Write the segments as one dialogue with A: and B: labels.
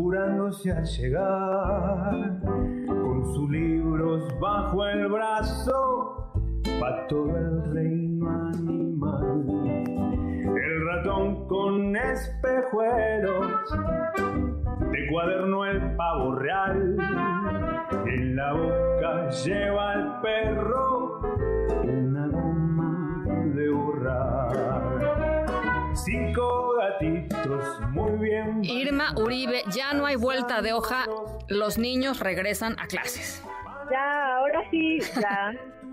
A: apurándose a llegar, con sus libros bajo el brazo, va todo el reino animal. El ratón con espejuelos, de cuaderno el pavo real, en la boca lleva el perro
B: Irma Uribe, ya no hay vuelta de hoja. Los niños regresan a clases.
C: Ya, ahora sí, ya.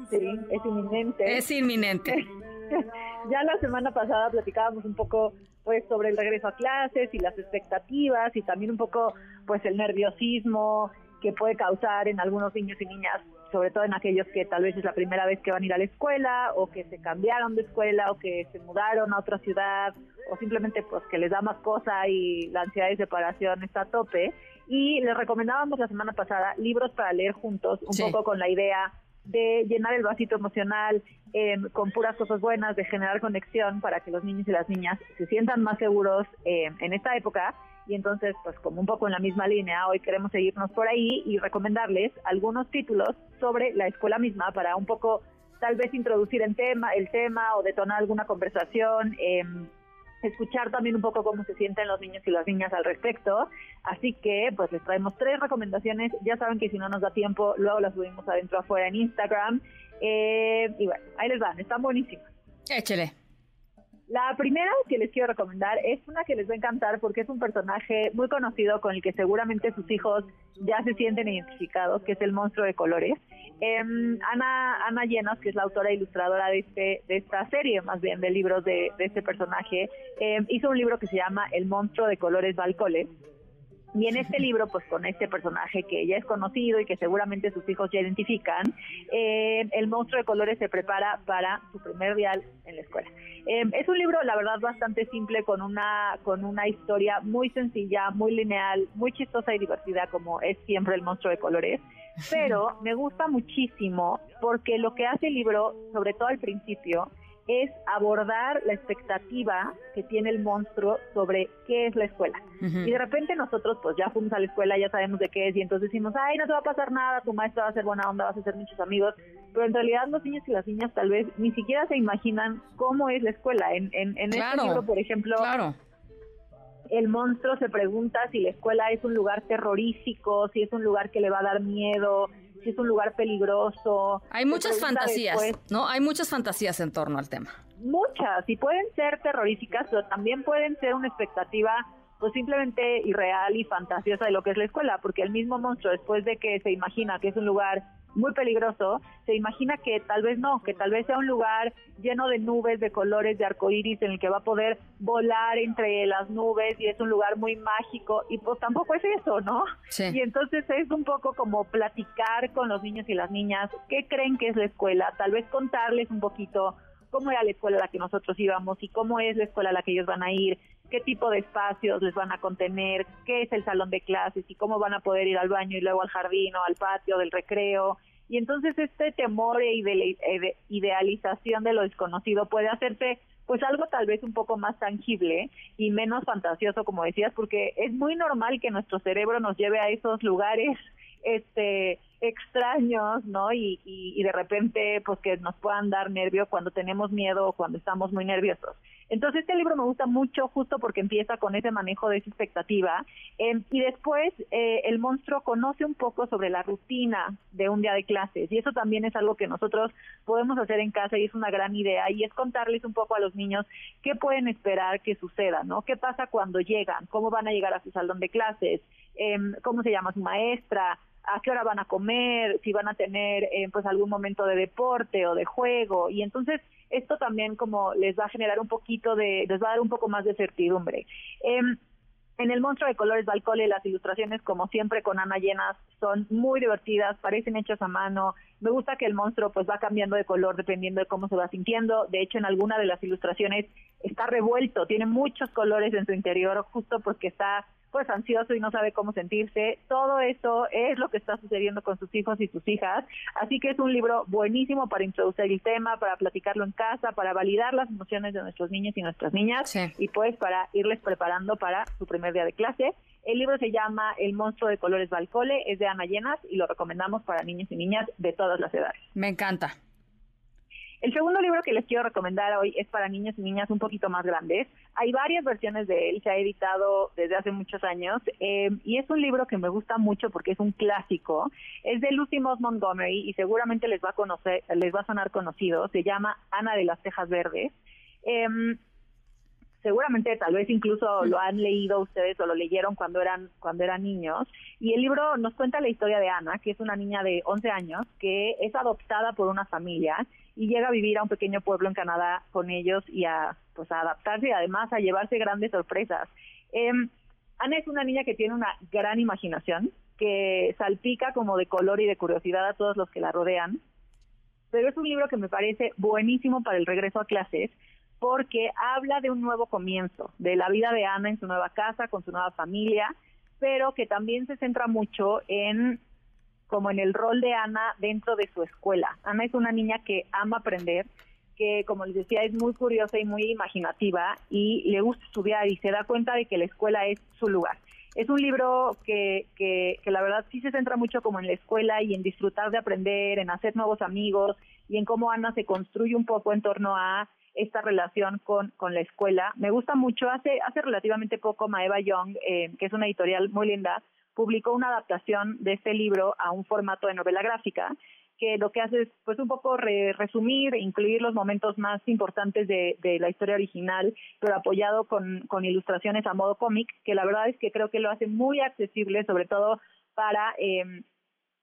C: Sí, es inminente.
B: Es inminente.
C: ya la semana pasada platicábamos un poco pues sobre el regreso a clases y las expectativas y también un poco pues el nerviosismo que puede causar en algunos niños y niñas, sobre todo en aquellos que tal vez es la primera vez que van a ir a la escuela o que se cambiaron de escuela o que se mudaron a otra ciudad o simplemente pues que les da más cosa y la ansiedad de separación está a tope. Y les recomendábamos la semana pasada libros para leer juntos, un poco con la idea de llenar el vasito emocional eh, con puras cosas buenas, de generar conexión para que los niños y las niñas se sientan más seguros eh, en esta época. Y entonces, pues como un poco en la misma línea, hoy queremos seguirnos por ahí y recomendarles algunos títulos sobre la escuela misma para un poco tal vez introducir el tema, el tema o detonar alguna conversación. Eh, escuchar también un poco cómo se sienten los niños y las niñas al respecto. Así que, pues les traemos tres recomendaciones. Ya saben que si no nos da tiempo, luego las subimos adentro afuera en Instagram. Eh, y bueno, ahí les van, están buenísimas.
B: Échele.
C: La primera que les quiero recomendar es una que les va a encantar porque es un personaje muy conocido con el que seguramente sus hijos ya se sienten identificados, que es el monstruo de colores. Em, Ana, Ana Llenos, que es la autora e ilustradora de, este, de esta serie, más bien de libros de, este personaje, em, hizo un libro que se llama El monstruo de colores Balcoles y en este libro, pues con este personaje que ya es conocido y que seguramente sus hijos ya identifican, eh, el monstruo de colores se prepara para su primer día en la escuela. Eh, es un libro, la verdad, bastante simple, con una, con una historia muy sencilla, muy lineal, muy chistosa y divertida, como es siempre el monstruo de colores. Pero me gusta muchísimo porque lo que hace el libro, sobre todo al principio, es abordar la expectativa que tiene el monstruo sobre qué es la escuela. Y de repente nosotros pues ya fuimos a la escuela, ya sabemos de qué es y entonces decimos, ay, no te va a pasar nada, tu maestra va a ser buena onda, vas a hacer muchos amigos, pero en realidad los niños y las niñas tal vez ni siquiera se imaginan cómo es la escuela. En, en, en este libro, por ejemplo, el monstruo se pregunta si la escuela es un lugar terrorífico, si es un lugar que le va a dar miedo, si es un lugar peligroso.
B: Hay muchas fantasías, ¿no? Hay muchas fantasías en torno al tema.
C: Muchas, y pueden ser terroríficas, pero también pueden ser una expectativa pues simplemente irreal y fantasiosa de lo que es la escuela, porque el mismo monstruo, después de que se imagina que es un lugar muy peligroso, se imagina que tal vez no, que tal vez sea un lugar lleno de nubes, de colores, de arcoíris, en el que va a poder volar entre las nubes y es un lugar muy mágico y pues tampoco es eso, ¿no? Y entonces es un poco como platicar con los niños y las niñas qué creen que es la escuela, tal vez contarles un poquito cómo era la escuela a la que nosotros íbamos y cómo es la escuela a la que ellos van a ir, qué tipo de espacios les van a contener, qué es el salón de clases y cómo van a poder ir al baño y luego al jardín o al patio del recreo. Y entonces este temor e, idealización de lo desconocido puede hacerse pues algo tal vez un poco más tangible y menos fantasioso, como decías, porque es muy normal que nuestro cerebro nos lleve a esos lugares este extraños, ¿no? Y, y, de repente, pues que nos puedan dar nervio cuando tenemos miedo o cuando estamos muy nerviosos. Entonces este libro me gusta mucho justo porque empieza con ese manejo de esa expectativa em, y después eh, el monstruo conoce un poco sobre la rutina de un día de clases y eso también es algo que nosotros podemos hacer en casa y es una gran idea y es contarles un poco a los niños qué pueden esperar que suceda, ¿no? ¿Qué pasa cuando llegan? ¿Cómo van a llegar a su salón de clases? Em, ¿Cómo se llama su maestra? A qué hora van a comer, si van a tener eh, pues algún momento de deporte o de juego y entonces esto también como les va a generar un poquito de, les va a dar un poco más de certidumbre. Em, En el monstruo de colores Balcole, las ilustraciones, como siempre, con Ana Llenas, son muy divertidas, parecen hechas a mano. Me gusta que el monstruo pues va cambiando de color dependiendo de cómo se va sintiendo. De hecho, en alguna de las ilustraciones está revuelto, tiene muchos colores en su interior, justo porque está pues ansioso y no sabe cómo sentirse. Todo eso es lo que está sucediendo con sus hijos y sus hijas. Así que es un libro buenísimo para introducir el tema, para platicarlo en casa, para validar las emociones de nuestros niños y nuestras niñas y pues para irles preparando para su primer día de clase. El libro se llama El monstruo de colores Balcole, es de Ana Llenas y lo recomendamos para niños y niñas de todas las edades.
B: Me encanta.
C: El segundo libro que les quiero recomendar hoy es para niños y niñas un poquito más grandes. Hay varias versiones de él, se ha editado desde hace muchos años eh, y es un libro que me gusta mucho porque es un clásico. Es de Lucy Moss Montgomery y seguramente les va a conocer, les va a sonar conocido. Se llama Ana de las Tejas Verdes. Em, seguramente tal vez incluso lo han leído ustedes o lo leyeron cuando eran cuando eran niños y el libro nos cuenta la historia de Ana, que es una niña de 11 años que es adoptada por una familia y llega a vivir a un pequeño pueblo en Canadá con ellos y a pues a adaptarse y además a llevarse grandes sorpresas. Eh, Ana es una niña que tiene una gran imaginación, que salpica como de color y de curiosidad a todos los que la rodean, pero es un libro que me parece buenísimo para el regreso a clases porque habla de un nuevo comienzo, de la vida de Ana en su nueva casa, con su nueva familia, pero que también se centra mucho en como en el rol de Ana dentro de su escuela. Ana es una niña que ama aprender, que como les decía es muy curiosa y muy imaginativa y le gusta estudiar y se da cuenta de que la escuela es su lugar. Es un libro que, que, que la verdad sí se centra mucho como en la escuela y en disfrutar de aprender, en hacer nuevos amigos y en cómo Ana se construye un poco en torno a esta relación con, con la escuela. Me gusta mucho, hace, hace relativamente poco Maeva Young, eh, que es una editorial muy linda, publicó una adaptación de este libro a un formato de novela gráfica que lo que hace es pues un poco resumir e incluir los momentos más importantes de, la historia original, pero apoyado con, con ilustraciones a modo cómic, que la verdad es que creo que lo hace muy accesible, sobre todo para eh,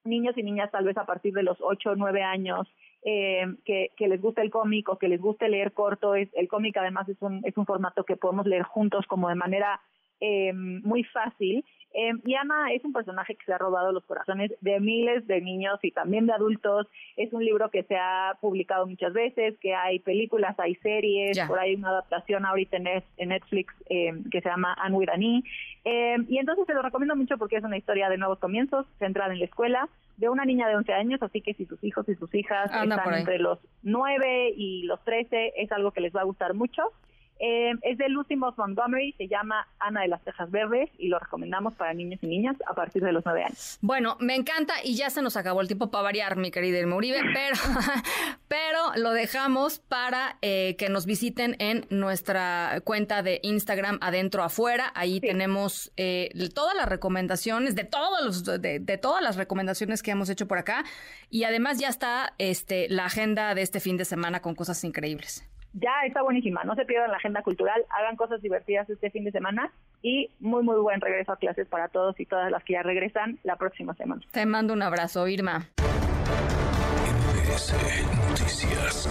C: niños y niñas tal vez a partir de los 8 o 9 años, eh, que, que, les guste el cómic o que les guste leer corto. Es, el cómic además es un, es un formato que podemos leer juntos como de manera eh, muy fácil. Eh, y Ana es un personaje que se ha robado los corazones de miles de niños y también de adultos. Es un libro que se ha publicado muchas veces, que hay películas, hay series, por ahí una adaptación ahorita en Netflix eh, que se llama Anne with eh, y entonces se lo recomiendo mucho porque es una historia de nuevos comienzos, centrada en la escuela, de una niña de 11 años, así que si sus hijos y sus hijas están entre los 9 y los 13, es algo que les va a gustar mucho. Eh, es de Lucy Moss Montgomery, se llama Ana de las Tejas Verdes y lo recomendamos para niños y niñas a partir de los nueve años.
B: Bueno, me encanta y ya se nos acabó el tiempo para variar, mi querida Irma Uribe, pero, pero lo dejamos para eh, que nos visiten en nuestra cuenta de Instagram Adentro Afuera. Ahí tenemos eh, todas las recomendaciones, de, todos los, de, de, todas las recomendaciones que hemos hecho por acá y además ya está este, la agenda de este fin de semana con cosas increíbles
C: ya está buenísima. No se pierdan la agenda cultural, hagan cosas divertidas este fin de semana y muy, muy buen regreso a clases para todos y todas las que ya regresan la próxima semana.
B: Te mando un abrazo, Irma.
D: Noticias.